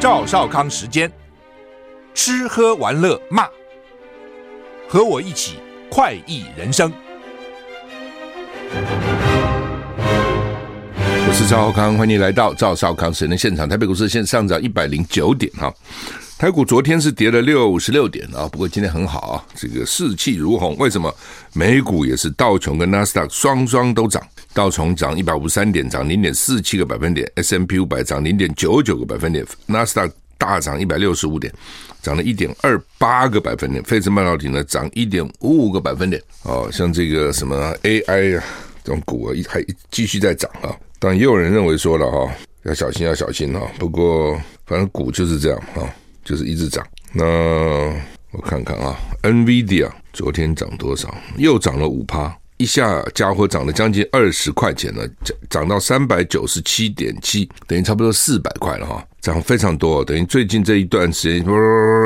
赵少康时间，吃喝玩乐骂，和我一起快意人生。我是赵少康，欢迎来到赵少康时间的现场。台北股市现上涨一百零九点哈，台股昨天是跌了六十六点啊，不过今天很好啊，这个士气如虹。为什么？美股也是道琼跟纳斯达克双双都涨。道琼涨一百五十三点，涨零点四七个百分点；S M P 五百涨零点九九个百分点；纳斯达克大涨一百六十五点，涨了一点二八个百分点；费城半导体呢涨一点五五个百分点。哦，像这个什么 AI 啊这种股啊，一还继续在涨啊。但也有人认为说了哈，要小心要小心哈。不过反正股就是这样哈，就是一直涨。那我看看啊，NVIDIA 昨天涨多少？又涨了五趴。一下家伙涨了将近二十块钱了，涨涨到三百九十七点七，等于差不多四百块了哈，涨非常多，等于最近这一段时间，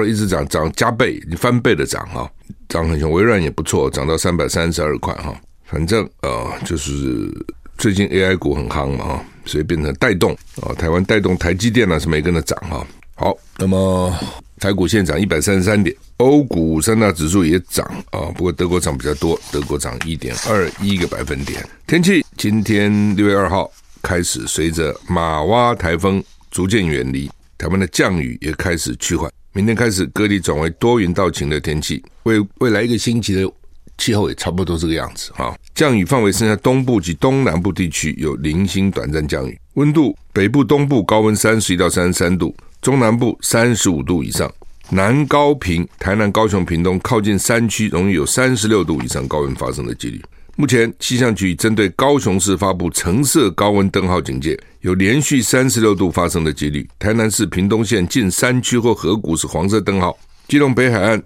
一直涨涨加倍，翻倍的涨哈，涨很凶。微软也不错，涨到三百三十二块哈，反正呃，就是最近 AI 股很夯嘛哈，所以变成带动啊，台湾带动台积电呢是没跟着涨哈。好，那么。台股现涨一百三十三点，欧股三大指数也涨啊，不过德国涨比较多，德国涨一点二一个百分点。天气今天六月二号开始，随着玛娃台风逐渐远离，台湾的降雨也开始趋缓。明天开始，各地转为多云到晴的天气，未未来一个星期的气候也差不多这个样子哈。降雨范围剩下东部及东南部地区有零星短暂降雨，温度北部、东部高温三十一到三十三度。中南部三十五度以上，南高平、台南、高雄、屏东靠近山区，容易有三十六度以上高温发生的几率。目前气象局针对高雄市发布橙色高温灯号警戒，有连续三十六度发生的几率。台南市屏东县近山区或河谷是黄色灯号。基隆北海岸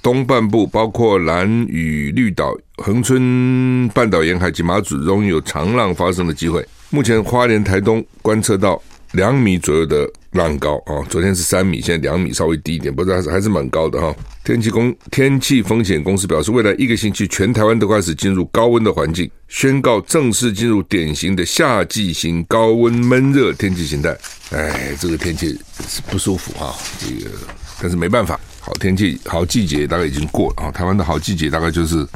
东半部，包括兰屿绿岛、恒春半岛沿海及马祖，容易有长浪发生的机会。目前花莲、台东观测到两米左右的浪高啊，昨天是三米，现在两米，稍微低一点，不过还是还是蛮高的哈。天气公天气风险公司表示，未来一个星期，全台湾都开始进入高温的环境，宣告正式进入典型的夏季型高温闷热天气形态。哎，这个天气是不舒服哈，这个但是没办法，好天气好季节大概已经过了啊。台湾的好季节大概就是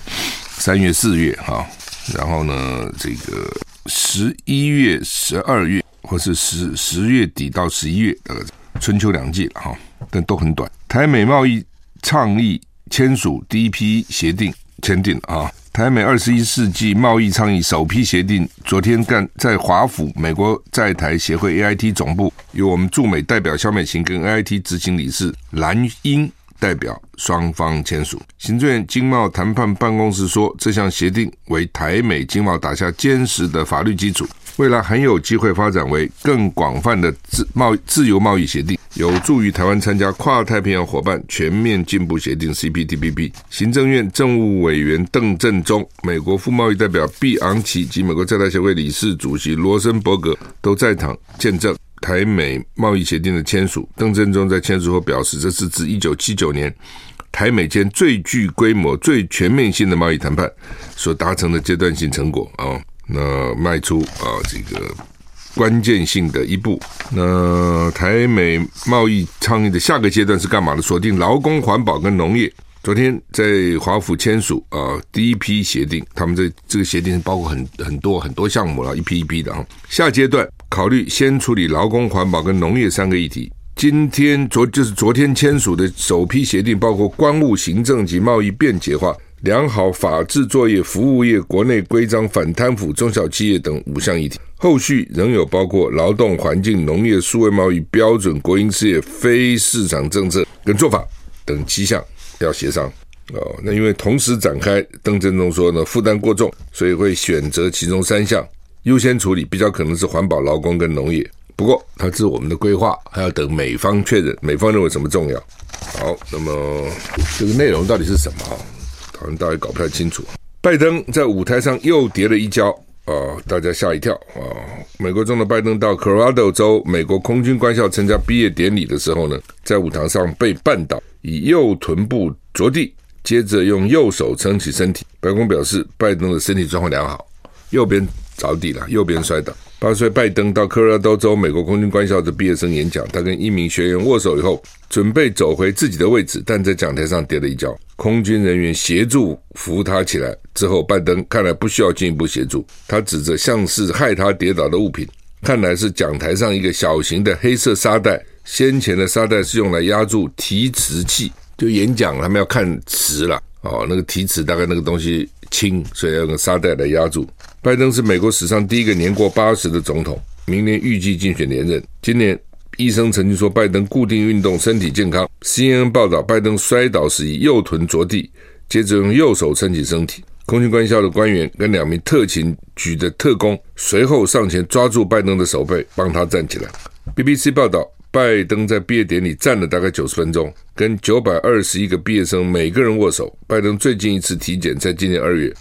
三月四月哈，然后呢，这个十一月、十二月。或是十十月底到十一月，呃，春秋两季了哈，但都很短。台美贸易倡议签署第一批协定签订啊，台美二十一世纪贸易倡议首批协定昨天干在华府美国在台协会 AIT 总部，由我们驻美代表肖美琴跟 AIT 执行理事蓝英代表双方签署。行政院经贸谈判办公室说，这项协定为台美经贸打下坚实的法律基础。未来很有机会发展为更广泛的自贸自由贸易协定，有助于台湾参加跨太平洋伙伴全面进步协定 （CPTPP）。行政院政务委员邓正中、美国副贸易代表毕昂奇及美国在台协会理事主席罗森伯格都在场见证台美贸易协定的签署。邓正中在签署后表示，这是自一九七九年台美间最具规模、最全面性的贸易谈判所达成的阶段性成果啊。那迈出啊这个关键性的一步。那台美贸易倡议的下个阶段是干嘛的？锁定劳工、环保跟农业。昨天在华府签署啊第一批协定，他们这这个协定包括很很多很多项目了，一批一批的啊。下阶段考虑先处理劳工、环保跟农业三个议题。今天昨就是昨天签署的首批协定，包括关务行政及贸易便捷化。良好法制作业、服务业、国内规章、反贪腐、中小企业等五项议题，后续仍有包括劳动环境、农业、数位贸易标准、国营事业、非市场政策跟做法等七项要协商哦。那因为同时展开，邓振中说呢，负担过重，所以会选择其中三项优先处理，比较可能是环保、劳工跟农业。不过，它是我们的规划，还要等美方确认，美方认为什么重要。好，那么这个内容到底是什么？好像大家搞不太清楚。拜登在舞台上又跌了一跤啊，大家吓一跳啊！美国总统拜登到科罗拉多州美国空军官校参加毕业典礼的时候呢，在舞台上被绊倒，以右臀部着地，接着用右手撑起身体。白宫表示，拜登的身体状况良好，右边着地了，右边摔倒。八岁拜登到科罗拉多州美国空军官校的毕业生演讲，他跟一名学员握手以后，准备走回自己的位置，但在讲台上跌了一跤，空军人员协助扶他起来之后，拜登看来不需要进一步协助，他指着像是害他跌倒的物品，看来是讲台上一个小型的黑色沙袋，先前的沙袋是用来压住提词器，就演讲他们要看词了哦，那个提词大概那个东西轻，所以要用沙袋来压住。拜登是美国史上第一个年过八十的总统，明年预计竞选连任。今年医生曾经说拜登固定运动，身体健康。CNN 报道，拜登摔倒时以右臀着地，接着用右手撑起身体。空军官校的官员跟两名特勤局的特工随后上前抓住拜登的手背，帮他站起来。BBC 报道，拜登在毕业典礼站了大概九十分钟，跟九百二十一个毕业生每个人握手。拜登最近一次体检在今年二月。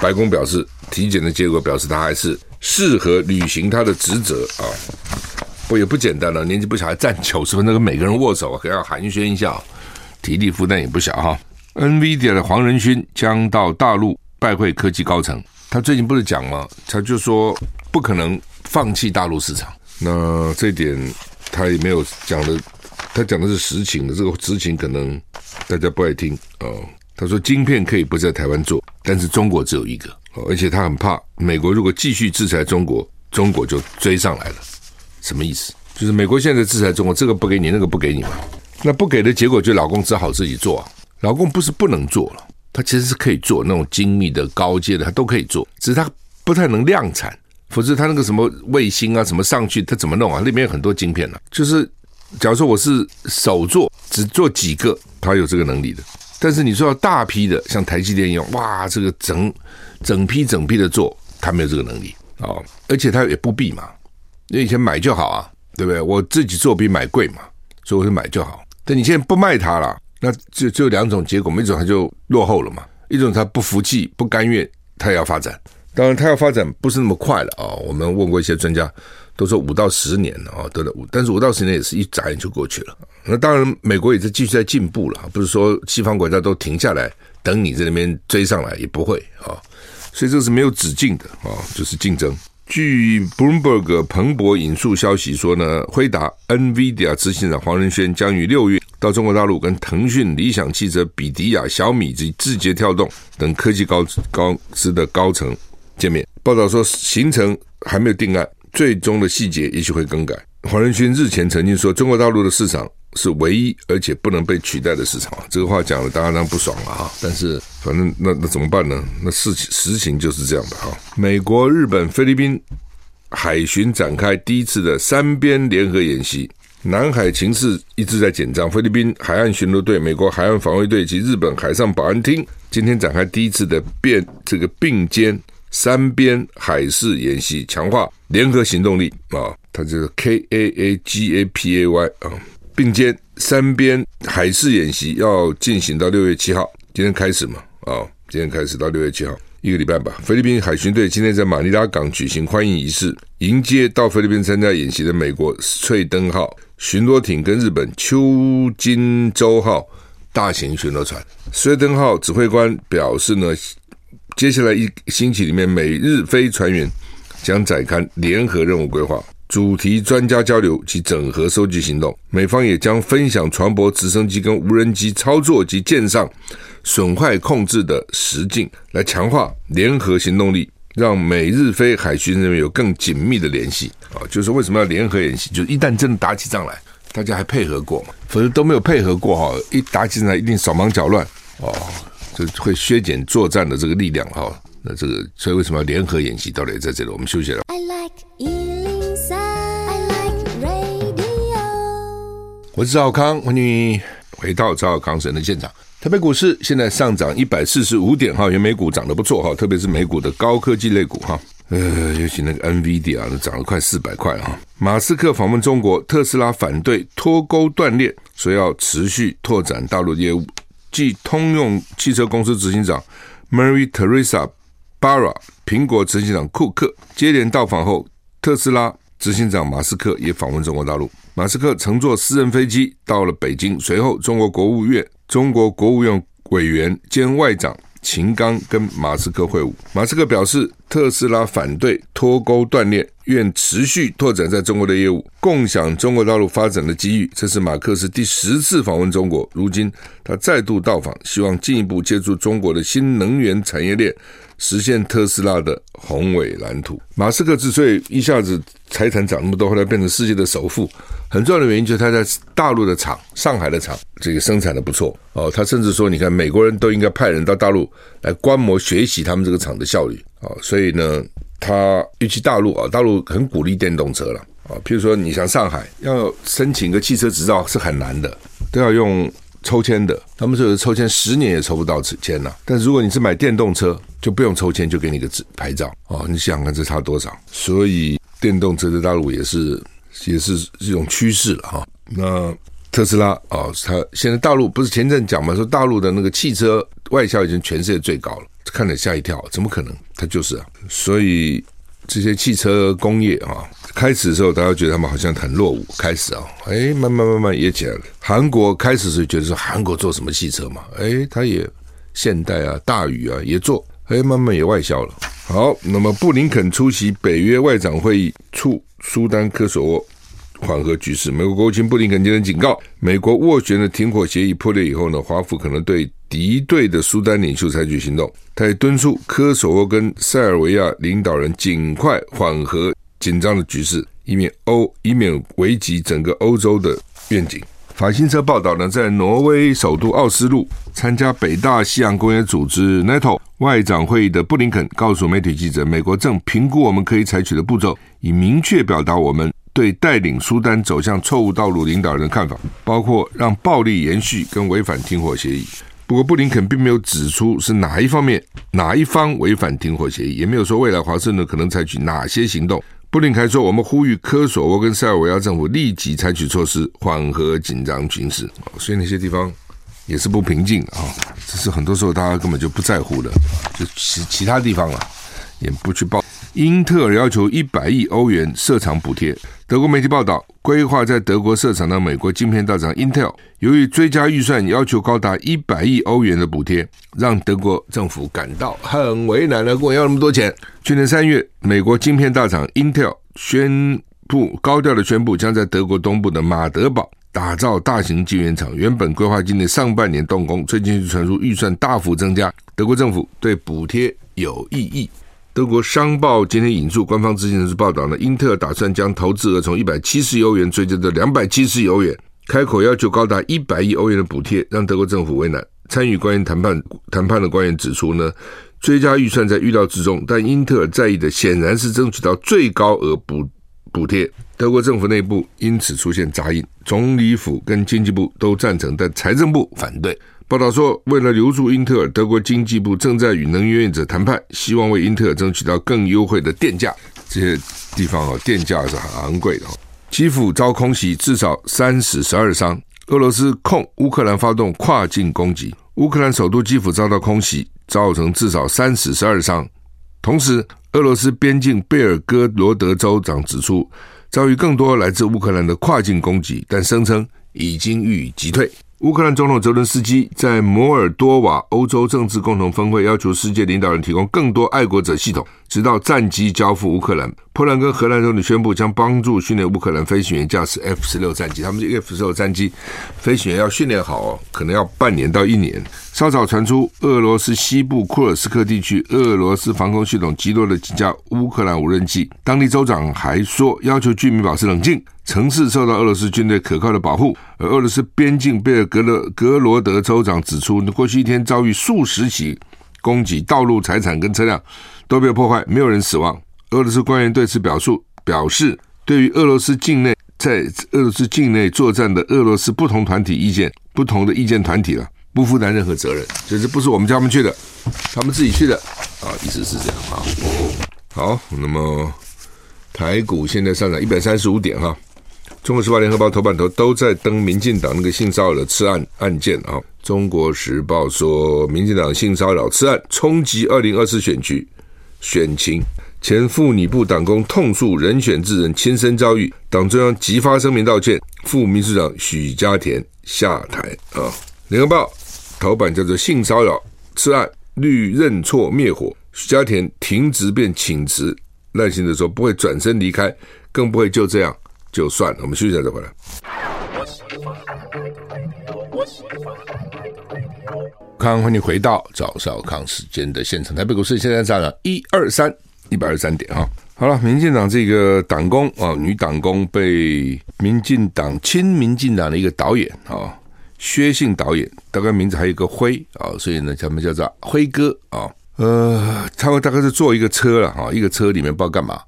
白宫表示，体检的结果表示他还是适合履行他的职责啊，不也不简单了。年纪不小，还站九十分钟跟每个人握手，可要寒暄一下，体力负担也不小哈。NVIDIA 的黄仁勋将到大陆拜会科技高层，他最近不是讲吗？他就说不可能放弃大陆市场。那这点他也没有讲的，他讲的是实情的，这个实情可能大家不爱听哦。他说，晶片可以不在台湾做，但是中国只有一个，而且他很怕美国如果继续制裁中国，中国就追上来了。什么意思？就是美国现在制裁中国，这个不给你，那个不给你嘛。那不给的结果，就老公只好自己做啊。老公不是不能做了，他其实是可以做那种精密的、高阶的，他都可以做，只是他不太能量产。否则他那个什么卫星啊，什么上去，他怎么弄啊？那边有很多晶片呢、啊。就是假如说我是手做，只做几个，他有这个能力的。但是你说要大批的，像台积电一样，哇，这个整整批整批的做，他没有这个能力啊、哦，而且他也不必嘛，因为以前买就好啊，对不对？我自己做比买贵嘛，所以我就买就好。但你现在不卖它了，那就就两种结果，一种他就落后了嘛，一种他不服气、不甘愿，他也要发展。当然，它要发展不是那么快了啊、我们问过一些专家，都说五到十年了啊，对的，但是五到十年也是一眨眼就过去了。那当然，美国也是继续在进步了，不是说西方国家都停下来等你在那边追上来，也不会啊。所以这是没有止境的啊，就是竞争。据 Bloomberg 彭博引述消息说呢，辉达 NVIDIA 执行长黄仁勋将于六月到中国大陆跟腾讯、理想汽车、比迪亚、小米及字节跳动等科技高高资的高层见面。报道说行程还没有定案，最终的细节也许会更改。黄仁勋日前曾经说，中国大陆的市场是唯一而且不能被取代的市场。这个话讲的，大家当然不爽了哈。但是反正那那怎么办呢？那事情实情就是这样的哈。美国、日本、菲律宾海巡展开第一次的三边联合演习，南海情势一直在紧张。菲律宾海岸巡逻队、美国海岸防卫队及日本海上保安厅今天展开第一次的变这个并肩三边海事演习，强化联合行动力啊。它就是 K A A G A P A Y 啊，并肩三边海事演习要进行到六月七号，今天开始嘛啊，今天开始到六月七号一个礼拜吧。菲律宾海巡队今天在马尼拉港举行欢迎仪式，迎接到菲律宾参加演习的美国翠登号巡逻艇跟日本秋金洲号大型巡逻船。翠登号指挥官表示呢，接下来一星期里面，美日菲船员将展开联合任务规划。主题专家交流及整合收集行动，美方也将分享船舶、直升机跟无人机操作及舰上损坏控制的实境，来强化联合行动力，让美日菲海巡人员有更紧密的联系。啊，就是为什么要联合演习？就是一旦真的打起仗来，大家还配合过吗？否则都没有配合过哈，一打起仗来一定手忙脚乱哦，就会削减作战的这个力量哈。那这个，所以为什么要联合演习？到底在这里，我们休息了。I like 我是赵少康，欢迎回到赵少康神的现场。台北股市现在上涨一百四十五点哈，因为美股涨得不错哈，特别是美股的高科技类股哈，呃，尤其那个 NVIDIA 啊，涨了快四百块哈。马斯克访问中国，特斯拉反对脱钩断链，说要持续拓展大陆业务。继通用汽车公司执行长 Mary Teresa Barra、苹果执行长库克接连到访后，特斯拉执行长马斯克也访问中国大陆。马斯克乘坐私人飞机到了北京，随后中国国务院、中国国务院委员兼外长秦刚跟马斯克会晤。马斯克表示，特斯拉反对脱钩断链，愿持续拓展在中国的业务，共享中国大陆发展的机遇。这是马克思第十次访问中国，如今他再度到访，希望进一步借助中国的新能源产业链，实现特斯拉的宏伟蓝图。马斯克之所以一下子财产涨那么多，后来变成世界的首富，很重要的原因就是他在大陆的厂，上海的厂，这个生产的不错哦。他甚至说，你看美国人都应该派人到大陆来观摩学习他们这个厂的效率哦。所以呢。他尤其大陆啊，大陆很鼓励电动车了啊。譬如说，你像上海要申请个汽车执照是很难的，都要用抽签的。他们说有抽签十年也抽不到签呢。但是如果你是买电动车，就不用抽签就给你个执牌照啊。你想想看这差多少？所以电动车在大陆也是也是一种趋势了哈。那特斯拉啊，它现在大陆不是前阵讲嘛，说大陆的那个汽车外销已经全世界最高了。看了吓一跳，怎么可能？他就是啊，所以这些汽车工业啊，开始的时候大家觉得他们好像很落伍，开始啊，哎，慢慢慢慢也起来了。韩国开始是觉得说韩国做什么汽车嘛，哎，他也现代啊、大宇啊也做，哎，慢慢也外销了。好，那么布林肯出席北约外长会议，促苏丹科索沃缓和局势。美国国务卿布林肯今天警告，美国斡旋的停火协议破裂以后呢，华府可能对。敌对的苏丹领袖采取行动，他也敦促科索沃跟塞尔维亚领导人尽快缓和紧张的局势，以免欧以免危及整个欧洲的愿景。法新社报道呢，在挪威首都奥斯陆参加北大西洋公约组织 NATO 外长会议的布林肯告诉媒体记者，美国正评估我们可以采取的步骤，以明确表达我们对带领苏丹走向错误道路领导人的看法，包括让暴力延续跟违反停火协议。不过，布林肯并没有指出是哪一方面、哪一方违反停火协议，也没有说未来华盛顿可能采取哪些行动。布林肯说：“我们呼吁科索沃跟塞尔维亚政府立即采取措施，缓和紧张局势。”所以那些地方也是不平静啊，只是很多时候大家根本就不在乎的，就其其他地方了，也不去报。英特尔要求一百亿欧元设厂补贴。德国媒体报道，规划在德国设厂的美国晶片大厂 Intel，由于追加预算要求高达一百亿欧元的补贴，让德国政府感到很为难了。跟我要那么多钱？去年三月，美国晶片大厂 Intel 宣布高调的宣布，将在德国东部的马德堡打造大型晶圆厂。原本规划今年上半年动工，最近传出预算大幅增加，德国政府对补贴有异议。德国商报今天引述官方知情人士报道呢，英特尔打算将投资额从一百七十欧元追加到两百七十欧元，开口要求高达一百亿欧元的补贴，让德国政府为难。参与官员谈判谈判的官员指出呢，追加预算在预料之中，但英特尔在意的显然是争取到最高额补补贴。德国政府内部因此出现杂音，总理府跟经济部都赞成，但财政部反对。报道说，为了留住英特尔，德国经济部正在与能源业者谈判，希望为英特尔争取到更优惠的电价。这些地方啊，电价是很昂贵的。基辅遭空袭，至少三死十二伤。俄罗斯控乌克兰发动跨境攻击，乌克兰首都基辅遭到空袭，造成至少三死十二伤。同时，俄罗斯边境贝尔哥罗德州长指出，遭遇更多来自乌克兰的跨境攻击，但声称已经予以击退。乌克兰总统泽伦斯基在摩尔多瓦欧洲政治共同峰会要求世界领导人提供更多爱国者系统，直到战机交付乌克兰。波兰跟荷兰总理宣布将帮助训练乌克兰飞行员驾驶 F 十六战机。他们这 F 十六战机飞行员要训练好哦，可能要半年到一年。稍早传出，俄罗斯西部库尔斯克地区俄罗斯防空系统击落了几架乌克兰无人机。当地州长还说，要求居民保持冷静。城市受到俄罗斯军队可靠的保护，而俄罗斯边境贝尔格勒格罗德州长指出，过去一天遭遇数十起攻击，道路、财产跟车辆都被破坏，没有人死亡。俄罗斯官员对此表述表示，对于俄罗斯境内在俄罗斯境内作战的俄罗斯不同团体意见不同的意见团体了，不负担任何责任，就是不是我们叫他们去的，他们自己去的啊，意思是这样啊。好，那么台股现在上涨一百三十五点哈。中国时报、联合报头版头都在登民进党那个性骚扰的刺案案件啊。中国时报说，民进党性骚扰刺案冲击二零二四选举选情，前妇女部党工痛诉人选之人亲身遭遇，党中央急发声明道歉，副秘书长许家田下台啊。联合报头版叫做性骚扰刺案，绿认错灭火，许家田停职便请辞，耐心的说不会转身离开，更不会就这样就算了。我们休息一下再回来。康，欢迎回到赵少康时间的现场。台北股市现在涨了一二三一百二十三点啊。好了，民进党这个党工啊，女党工被民进党亲民进党的一个导演啊，薛姓导演，大概名字还有一个辉啊，所以呢，他们叫做辉哥啊。呃，他们大概是坐一个车了哈，一个车里面不知道干嘛，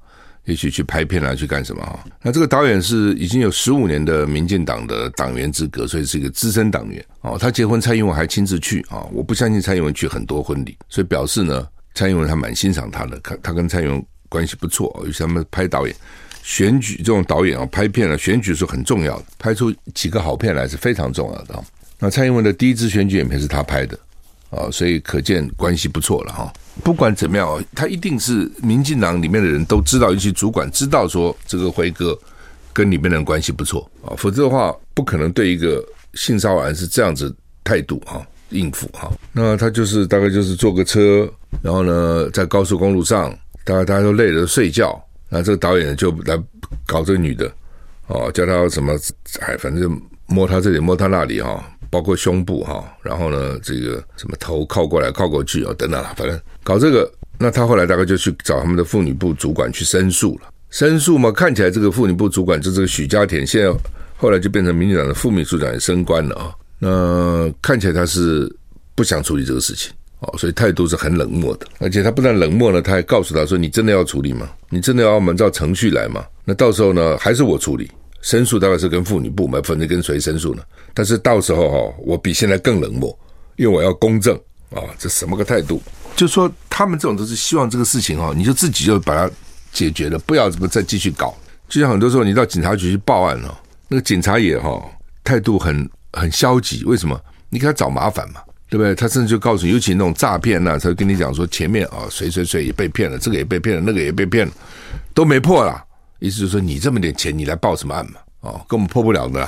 一起去拍片啊，去干什么哈。那这个导演是已经有十五年的民进党的党员资格，所以是一个资深党员哦。他结婚，蔡英文还亲自去啊，我不相信蔡英文去很多婚礼，所以表示呢，蔡英文还蛮欣赏他的，他他跟蔡英文。关系不错，尤其他们拍导演、选举这种导演啊，拍片啊，选举是很重要的，拍出几个好片来是非常重要的。那蔡英文的第一支选举影片是他拍的啊，所以可见关系不错了哈。不管怎么样，他一定是民进党里面的人都知道，尤其主管知道说这个辉哥跟里面的人关系不错啊，否则的话不可能对一个性骚扰案是这样子态度啊，应付哈。那他就是大概就是坐个车，然后呢在高速公路上。大家大家都累了睡觉，那这个导演就来搞这个女的，哦，叫她什么？哎，反正摸她这里，摸她那里哈，包括胸部哈，然后呢，这个什么头靠过来靠过去啊，等等啦，反正搞这个。那他后来大概就去找他们的妇女部主管去申诉了。申诉嘛，看起来这个妇女部主管就这个许家田，现在后来就变成民进党的副秘书长也升官了啊。那看起来他是不想处理这个事情。哦，所以态度是很冷漠的，而且他不但冷漠呢，他还告诉他说：“你真的要处理吗？你真的要按照程序来吗？那到时候呢，还是我处理。申诉大概是跟妇女部门，反正跟谁申诉呢？但是到时候哈，我比现在更冷漠，因为我要公正啊！这什么个态度？就说他们这种都是希望这个事情哈，你就自己就把它解决了，不要怎么再继续搞。就像很多时候你到警察局去报案了，那个警察也哈态度很很消极，为什么？你给他找麻烦嘛。”对不对？他甚至就告诉你，尤其那种诈骗呐，他就跟你讲说，前面啊，谁谁谁也被骗了，这个也被骗了，那个也被骗了，都没破了。意思就是说，你这么点钱，你来报什么案嘛？哦，根本破不了的。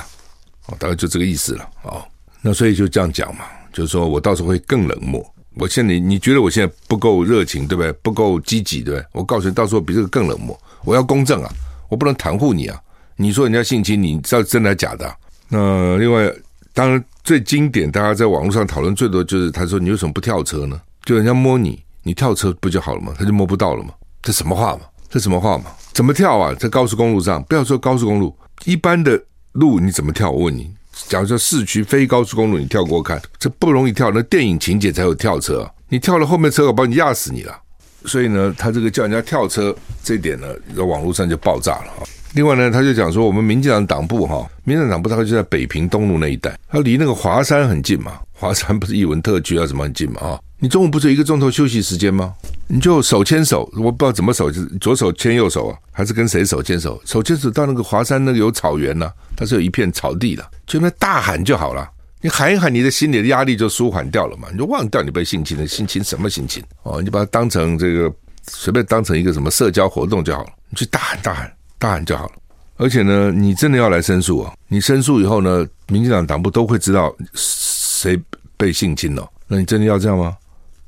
哦，大概就这个意思了。哦，那所以就这样讲嘛，就是说我到时候会更冷漠。我现在你你觉得我现在不够热情，对不对？不够积极，对不对？我告诉你，到时候比这个更冷漠。我要公正啊，我不能袒护你啊。你说人家性侵，你知道真的假的？那另外。当然，最经典，大家在网络上讨论最多就是，他说：“你为什么不跳车呢？就人家摸你，你跳车不就好了吗？他就摸不到了吗？这什么话嘛？这什么话嘛？怎么跳啊？在高速公路上，不要说高速公路，一般的路你怎么跳？我问你，假如说市区非高速公路，你跳过看，这不容易跳。那电影情节才有跳车，你跳了后面车，我把你压死你了。所以呢，他这个叫人家跳车这一点呢，在网络上就爆炸了啊。”另外呢，他就讲说，我们民进党党部哈，民进党部大概就在北平东路那一带，它离那个华山很近嘛，华山不是艺文特区啊，什么很近嘛啊？你中午不是一个钟头休息时间吗？你就手牵手，我不知道怎么手，左手牵右手啊，还是跟谁手牵手？手牵手到那个华山那个有草原呢、它是有一片草地的，就那大喊就好了，你喊一喊，你的心里的压力就舒缓掉了嘛，你就忘掉你被性侵的性侵什么性侵哦，你把它当成这个随便当成一个什么社交活动就好了，你去大喊大喊。大喊就好了，而且呢，你真的要来申诉啊？你申诉以后呢，民进党党部都会知道谁被性侵了。那你真的要这样吗？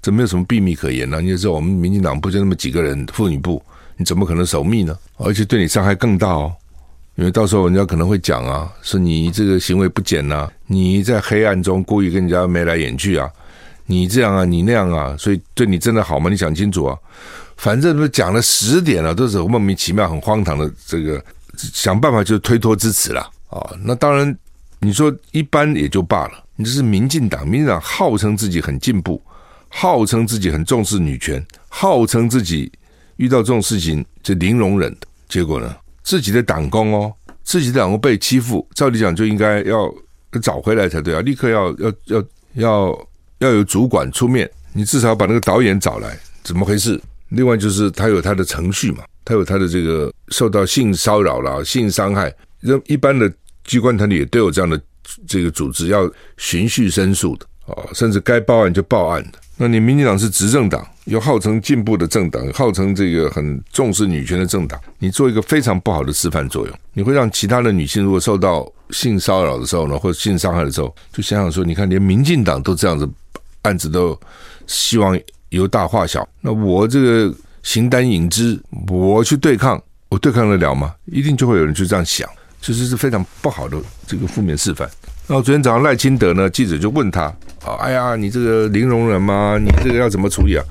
这没有什么秘密可言呢、你也知道我们民进党不就那么几个人，妇女部，你怎么可能守密呢？而且对你伤害更大哦，因为到时候人家可能会讲啊，说你这个行为不检呐，你在黑暗中故意跟人家眉来眼去啊，你这样啊，你那样啊，所以对你真的好吗？你想清楚啊。反正都讲了十点了，都是莫名其妙、很荒唐的这个想办法就推脱支持了啊、那当然，你说一般也就罢了。你这是民进党，民进党号称自己很进步，号称自己很重视女权，号称自己遇到这种事情就零容忍。结果呢，自己的党工哦，自己的党工被欺负，照理讲就应该要找回来才对啊！立刻要要要要要有主管出面，你至少要把那个导演找来，怎么回事？另外就是他有他的程序嘛，他有他的这个受到性骚扰啦、性伤害，一般的机关团体也都有这样的这个组织，要循序申诉的啊，甚至该报案就报案的。那你民进党是执政党，又号称进步的政党，号称这个很重视女权的政党，你做一个非常不好的示范作用，你会让其他的女性如果受到性骚扰的时候呢，或者性伤害的时候，就想想说，你看连民进党都这样子案子都希望。由大化小，那我这个形单影只，我去对抗，我对抗得了吗？一定就会有人去这样想，其实是非常不好的这个负面示范。然后昨天早上赖清德呢，记者就问他：“啊，哎呀，你这个零容忍吗？你这个要怎么处理啊？”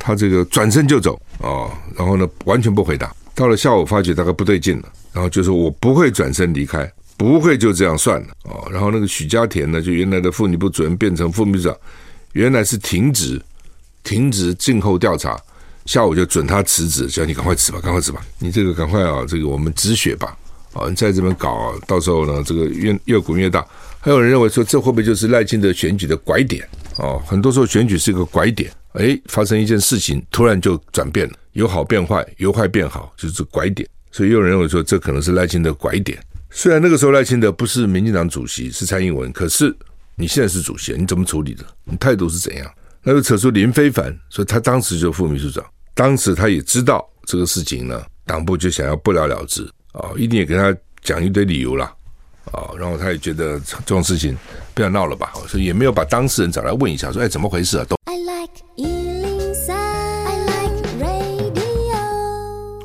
他这个转身就走啊，然后呢，完全不回答。到了下午，发觉大概不对劲了，然后就说：“我不会转身离开，不会就这样算了。”哦，然后那个许家田呢，就原来的妇女部主任变成副秘书长，原来是停职，停职静候调查。下午就准他辞职，叫你赶快辞吧，赶快辞吧，你这个赶快啊，这个我们止血吧。啊，你在这边搞，到时候呢，这个越越滚越大。还有人认为说，这会不会就是赖清德选举的拐点？哦，很多时候选举是一个拐点，哎，发生一件事情，突然就转变了，由好变坏，由坏变好，就是拐点。所以也有人认为说，这可能是赖清德拐点。虽然那个时候赖清德不是民进党主席，是蔡英文，可是你现在是主席，你怎么处理的？你态度是怎样？那就扯出林非凡，说他当时就副秘书长，当时他也知道这个事情呢，党部就想要不了了之。啊、哦，一定也跟他讲一堆理由了，哦，然后他也觉得这种事情不要闹了吧，所以也没有把当事人找来问一下，说哎怎么回事啊？都。I like 103, I like radio。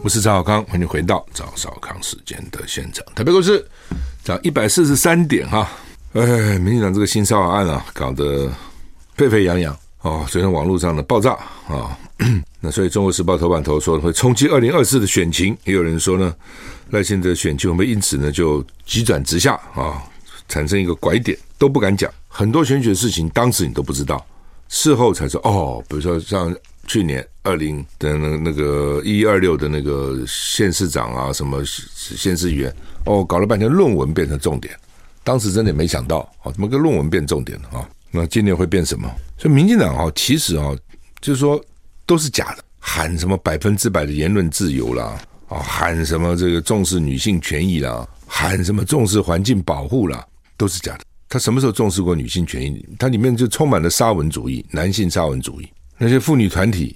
我是赵小康，欢迎回到赵少康时间的现场。台北股市涨一百四十三点哈，哎，民进党这个新骚扰案啊，搞得沸沸扬扬哦，昨天网络上的爆炸啊。哦 那所以《中国时报》头版头说会冲击二零二四的选情，也有人说呢，赖清德选情会不会因此呢就急转直下啊，产生一个拐点，都不敢讲。很多选举的事情，当时你都不知道，事后才说哦。比如说像去年二零的那那个一二六的那个县市长啊，什么县市议员哦，搞了半天论文变成重点，当时真的没想到啊，怎么个论文变重点了啊？那今年会变什么？所以民进党啊，其实啊，就是说。都是假的，喊什么百分之百的言论自由啦，啊，喊什么这个重视女性权益啦，喊什么重视环境保护啦，都是假的。他什么时候重视过女性权益？他里面就充满了沙文主义、男性沙文主义。那些妇女团体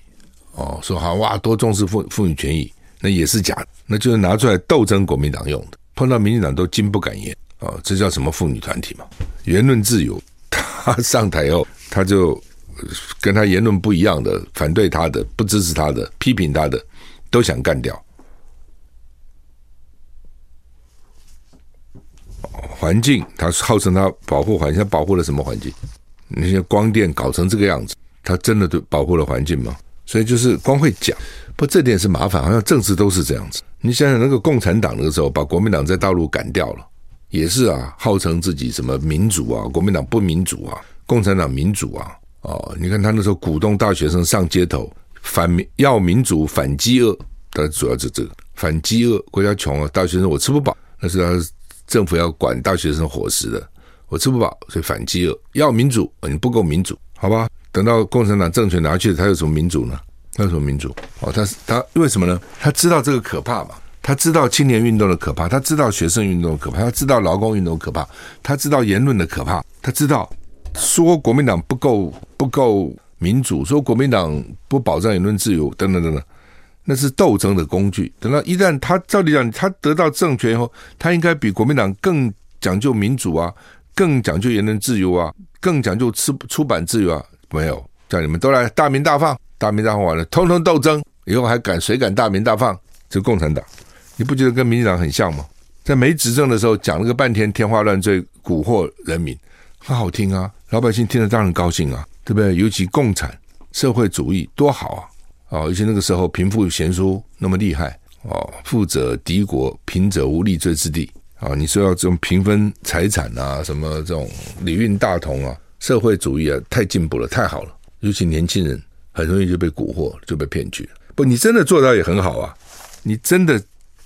哦，说好哇，多重视妇妇女权益，那也是假的，那就是拿出来斗争国民党用的。碰到民进党都惊不敢言啊，这叫什么妇女团体嘛？言论自由。他上台后，他就。跟他言论不一样的、反对他的、不支持他的、批评他的，都想干掉。环境，他号称他保护环境，他保护了什么环境？那些光电搞成这个样子，他真的对保护了环境吗？所以就是光会讲，不，这点是麻烦。好像政治都是这样子。你想想，那个共产党那个时候把国民党在大陆赶掉了，也是啊，号称自己什么民主啊，国民党不民主啊，共产党民主啊。哦，你看他那时候鼓动大学生上街头反民要民主反饥饿，他主要是这个反饥饿，国家穷啊，大学生我吃不饱，那是他政府要管大学生伙食的，我吃不饱，所以反饥饿要民主，你不够民主，好吧？等到共产党政权拿去，他有什么民主呢？他有什么民主？哦，他他为什么呢？他知道这个可怕嘛？他知道青年运动的可怕，他知道学生运动可怕，他知道劳工运动可怕，他知道言论的可怕，他知道。说国民党不够不够民主，说国民党不保障言论自由，等等等等，那是斗争的工具。等到一旦他照理讲，他得到政权以后，他应该比国民党更讲究民主啊，更讲究言论自由啊，更讲究出出版自由啊。没有，叫你们都来大鸣大放，大鸣大放完了，通通斗争，以后还敢谁敢大鸣大放？这共产党，你不觉得跟民进党很像吗？在没执政的时候讲了个半天，天花乱坠，蛊惑人民。很好听啊，老百姓听得当然高兴啊，对不对？尤其共产社会主义多好啊！啊，尤其那个时候贫富悬殊那么厉害哦，富者敌国，贫者无立锥之地啊！你说要这种平分财产啊，什么这种礼运大同啊，社会主义啊，太进步了，太好了！尤其年轻人很容易就被蛊惑，就被骗去。不，你真的做到也很好啊！你真的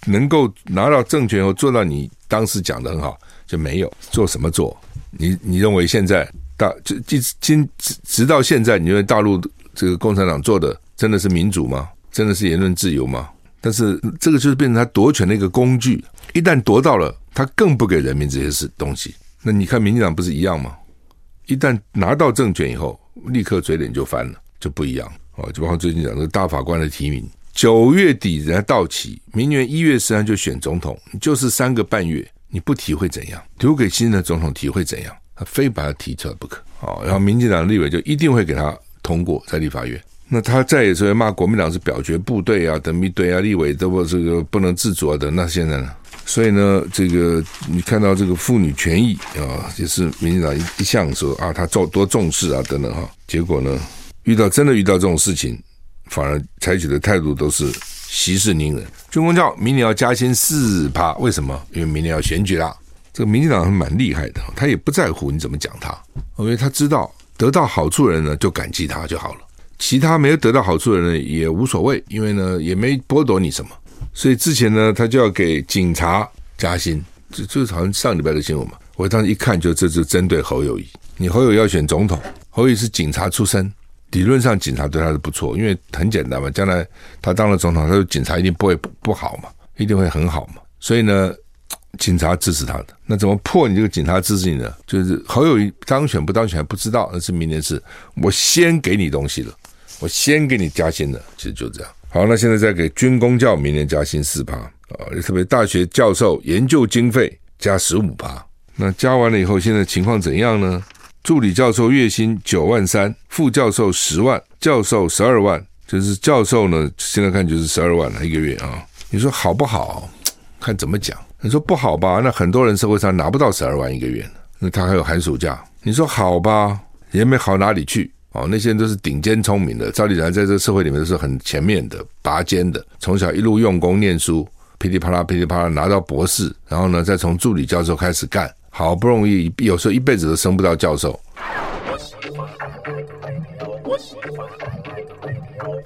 能够拿到政权后做到你当时讲的很好，就没有做什么做。你你认为现在大就今今直直到现在，你认为大陆这个共产党做的真的是民主吗？真的是言论自由吗？但是这个就是变成他夺权的一个工具。一旦夺到了，他更不给人民这些事东西。那你看民进党不是一样吗？一旦拿到政权以后，立刻嘴脸就翻了，就不一样哦。就包括最近讲这个大法官的提名，九月底人家到期，明年一月十三就选总统，就是三个半月。你不提会怎样？留给新的总统提会怎样？他非把他提出来不可。好，然后民进党立委就一定会给他通过在立法院。那他再也是会骂国民党是表决部队啊，等一堆啊，立委都不这个不能自主啊等。那现在呢？所以呢，这个你看到这个妇女权益啊，也是民进党一一向说啊，他重多重视啊等等哈。结果呢，遇到真的遇到这种事情，反而采取的态度都是息事宁人。军公教明年要加薪四趴，为什么？因为明年要选举啦。这个民进党还蛮厉害的，他也不在乎你怎么讲他，因为他知道得到好处的人呢就感激他就好了。其他没有得到好处的人也无所谓，因为呢也没剥夺你什么，所以之前呢他就要给警察加薪，这这好像上礼拜的新闻嘛。我当时一看就这是针对侯友谊，你侯友要选总统，侯友宜是警察出身，理论上警察对他是不错，因为很简单嘛，将来他当了总统，他说警察一定不会不好嘛，一定会很好嘛，所以呢。警察支持他的，那怎么破你这个警察支持你呢？就是侯友谊当选不当选不知道，那是明年事。我先给你东西了，我先给你加薪了，其实就这样。好，那现在再给军公教明年加薪四趴啊，特别大学教授研究经费加十五趴。那加完了以后，现在情况怎样呢？助理教授月薪九万三，副教授十万，教授十二万，就是教授呢，现在看就是十二万了一个月啊。你说好不好？看怎么讲。你说不好吧？那很多人社会上拿不到十二万一个月，那他还有寒暑假。你说好吧，也没好哪里去哦。那些人都是顶尖聪明的，赵立然在这个社会里面都是很前面的、拔尖的，从小一路用功念书，噼里啪啦、噼里啪啦拿到博士，然后呢，再从助理教授开始干，好不容易，有时候一辈子都升不到教授。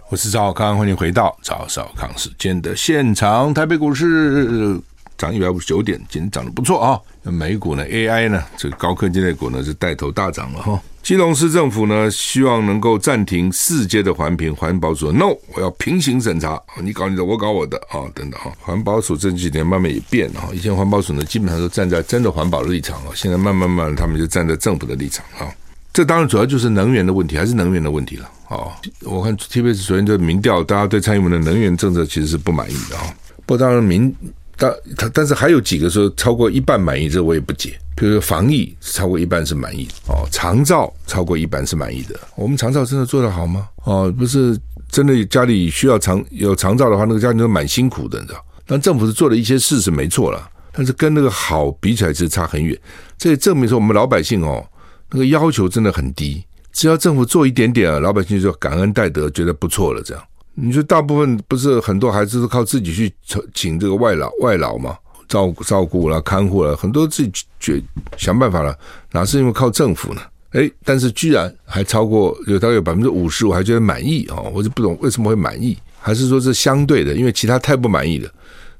我，是赵少康，欢迎回到赵少康时间的现场，台北股市。涨一百五十九点，今天涨得不错啊！美股呢？AI 呢？这个高科技类股呢是带头大涨了哈。基隆市政府呢希望能够暂停四阶的环评，环保署 No，我要平行审查，你搞你的，我搞我的啊，等等哈。环保署这几年慢慢也变了哈，以前环保署呢基本上都站在真的环保的立场啊，现在慢慢慢他们就站在政府的立场啊。这当然主要就是能源的问题，还是能源的问题了啊。我看 TBS 昨天的民调，大家对蔡英文的能源政策其实是不满意的啊。不过当然民。但他但是还有几个说超过一半满意，这我也不解。比如说防疫超过一半是满意哦，长照超过一半是满意的。我们长照真的做得好吗？哦，不是真的家里需要长有长照的话，那个家庭都蛮辛苦的，你知道。但政府是做了一些事是没错了，但是跟那个好比起来是差很远。这也证明说我们老百姓哦，那个要求真的很低，只要政府做一点点啊，老百姓就感恩戴德，觉得不错了这样。你说大部分不是很多孩子都靠自己去请这个外老外老嘛，照照顾了看护了，很多自己去想办法了，哪是因为靠政府呢？诶，但是居然还超过有大概有百分之五十五还觉得满意哦，我就不懂为什么会满意，还是说是相对的？因为其他太不满意了，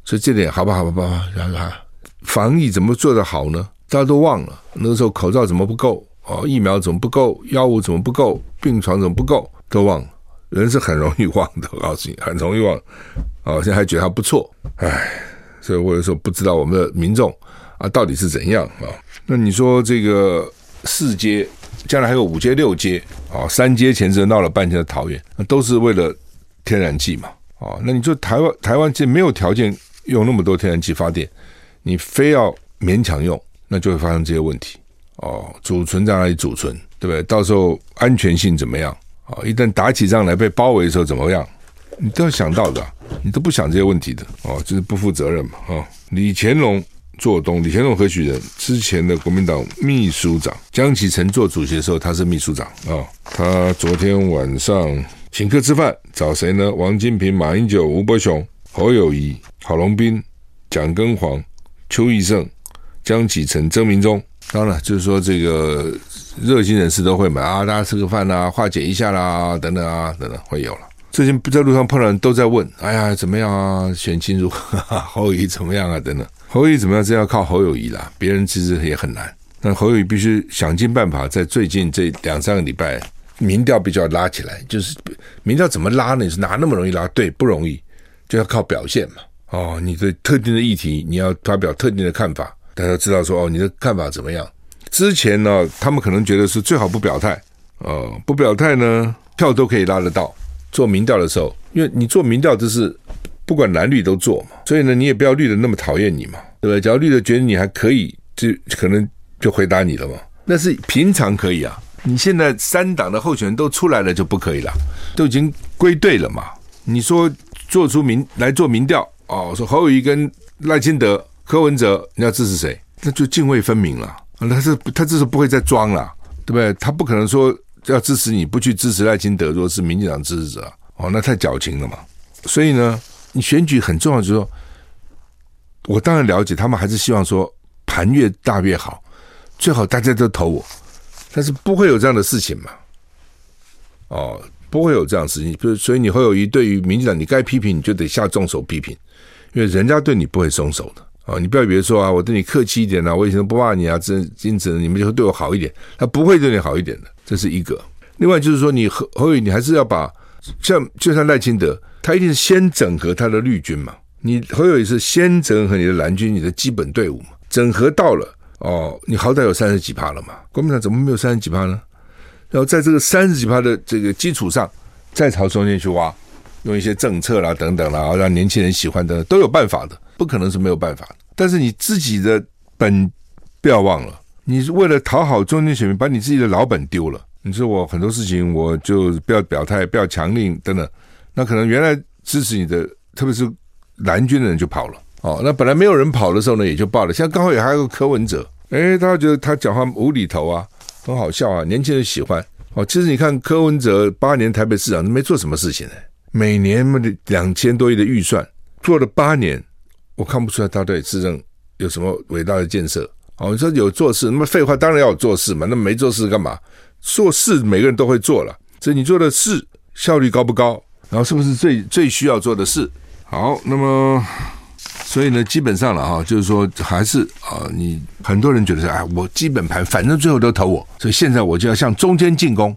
所以这点好吧好吧好吧，然后防疫怎么做得好呢？大家都忘了那个时候口罩怎么不够哦，疫苗怎么不够，药物怎么不够，病床怎么不够，都忘了。人是很容易忘的，我告诉你，很容易忘。哦，现在还觉得还不错，唉，所以我有时候不知道我们的民众啊到底是怎样啊？那你说这个四阶，将来还有五阶、六阶啊？三阶前是闹了半天的桃园，那都是为了天然气嘛？啊，那你说台湾台湾这没有条件用那么多天然气发电，你非要勉强用，那就会发生这些问题哦。储存在哪里储存，对不对？到时候安全性怎么样？啊！一旦打起仗来被包围的时候怎么样？你都要想到的，你都不想这些问题的哦，就是不负责任嘛！啊，李乾隆做东，李乾隆何许人？之前的国民党秘书长江启臣做主席的时候，他是秘书长啊。他昨天晚上请客吃饭，找谁呢？王金平、马英九、吴伯雄、侯友谊、郝龙斌、蒋根煌、邱义胜、江启臣、曾明忠。当然，就是说这个。热心人士都会买啊，大家吃个饭啊，化解一下啦，等等啊，等等会有了。最近不在路上碰到人都在问，哎呀，怎么样啊？选情如何？侯友谊怎么样啊？等等，侯友谊怎么样？这要靠侯友谊啦，别人其实也很难。但侯友谊必须想尽办法，在最近这两三个礼拜，民调比较拉起来。就是民调怎么拉呢？你是哪那么容易拉？对，不容易，就要靠表现嘛。哦，你对特定的议题，你要发表特定的看法，大家知道说，哦，你的看法怎么样？之前呢，他们可能觉得是最好不表态，呃，不表态呢，票都可以拉得到。做民调的时候，因为你做民调就是不管蓝绿都做嘛，所以呢，你也不要绿的那么讨厌你嘛，对不对？只要绿的觉得你还可以，就可能就回答你了嘛。那是平常可以啊，你现在三党的候选人都出来了就不可以了，都已经归队了嘛。你说做出民来做民调哦，说侯友谊跟赖清德、柯文哲，你要支持谁？那就泾渭分明了。啊他是他这是不会再装了，对不对？他不可能说要支持你不去支持赖清德，如果是民进党支持者哦，那太矫情了嘛。所以呢，你选举很重要，就是说，我当然了解他们还是希望说盘越大越好，最好大家都投我，但是不会有这样的事情嘛。哦，不会有这样的事情，比如所以你会有一对于民进党，你该批评你就得下重手批评，因为人家对你不会松手的。哦，你不要以为说啊，我对你客气一点啊，我以前都不骂你啊，这因此你们就会对我好一点，他不会对你好一点的，这是一个。另外就是说，你何何以你还是要把像就像赖清德，他一定是先整合他的绿军嘛，你何以是先整合你的蓝军，你的基本队伍嘛，整合到了哦，你好歹有三十几趴了嘛，国民党怎么没有三十几趴呢？然后在这个三十几趴的这个基础上，再朝中间去挖，用一些政策啦等等啦，让年轻人喜欢等等，都有办法的。不可能是没有办法的，但是你自己的本不要忘了，你是为了讨好中间选民，把你自己的老本丢了。你说我很多事情我就不要表态，不要强令等等，那可能原来支持你的，特别是蓝军的人就跑了。哦，那本来没有人跑的时候呢，也就罢了。现在刚好也还有个柯文哲，诶，他觉得他讲话无厘头啊，很好笑啊，年轻人喜欢。哦，其实你看柯文哲八年台北市长都没做什么事情呢，每年两千多亿的预算做了八年。我看不出来他对市政有什么伟大的建设。哦，你说有做事，那么废话当然要有做事嘛。那没做事干嘛？做事每个人都会做了，所以你做的事效率高不高？然后是不是最最需要做的事？好，那么所以呢，基本上了哈，就是说还是啊，你很多人觉得说，哎，我基本盘反正最后都投我，所以现在我就要向中间进攻。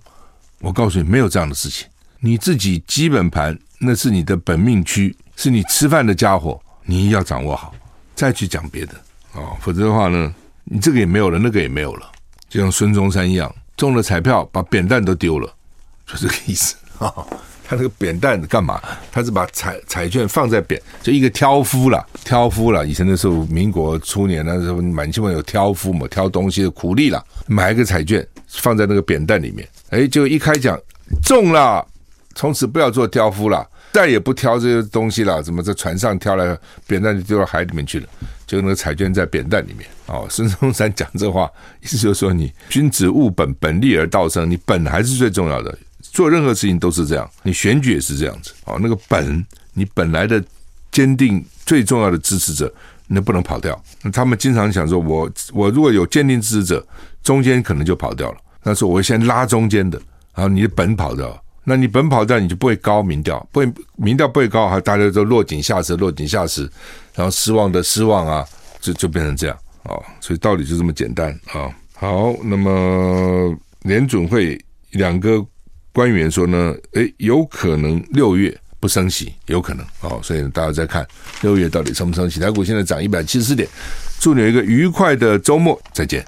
我告诉你，没有这样的事情。你自己基本盘那是你的本命区，是你吃饭的家伙。你要掌握好，再去讲别的哦，否则的话呢，你这个也没有了，那个也没有了，就像孙中山一样，中了彩票把扁担都丢了，就这个意思啊、哦。他那个扁担干嘛？他是把彩彩券放在扁，就一个挑夫了，挑夫了。以前的时候，民国初年那时候，满清有挑夫嘛，挑东西的苦力了，买一个彩券放在那个扁担里面，哎，就一开奖中了，从此不要做挑夫了。再也不挑这些东西了，怎么在船上挑来扁担就丢到海里面去了？就那个彩券在扁担里面。哦，孙中山讲这话，意思就是说你君子务本，本立而道生，你本还是最重要的。做任何事情都是这样，你选举也是这样子。哦，那个本，你本来的坚定最重要的支持者，你不能跑掉。他们经常想说，我我如果有坚定支持者，中间可能就跑掉了。那是我先拉中间的，然后你的本跑掉了。那你本跑掉，你就不会高民调，不会民调不会高，还大家都落井下石，落井下石，然后失望的失望啊，就就变成这样啊、哦，所以道理就这么简单啊、好，那么联准会两个官员说呢，诶，有可能六月不升息，有可能哦，所以大家再看六月到底升不升息。台股现在涨一百七十点，祝你有一个愉快的周末，再见。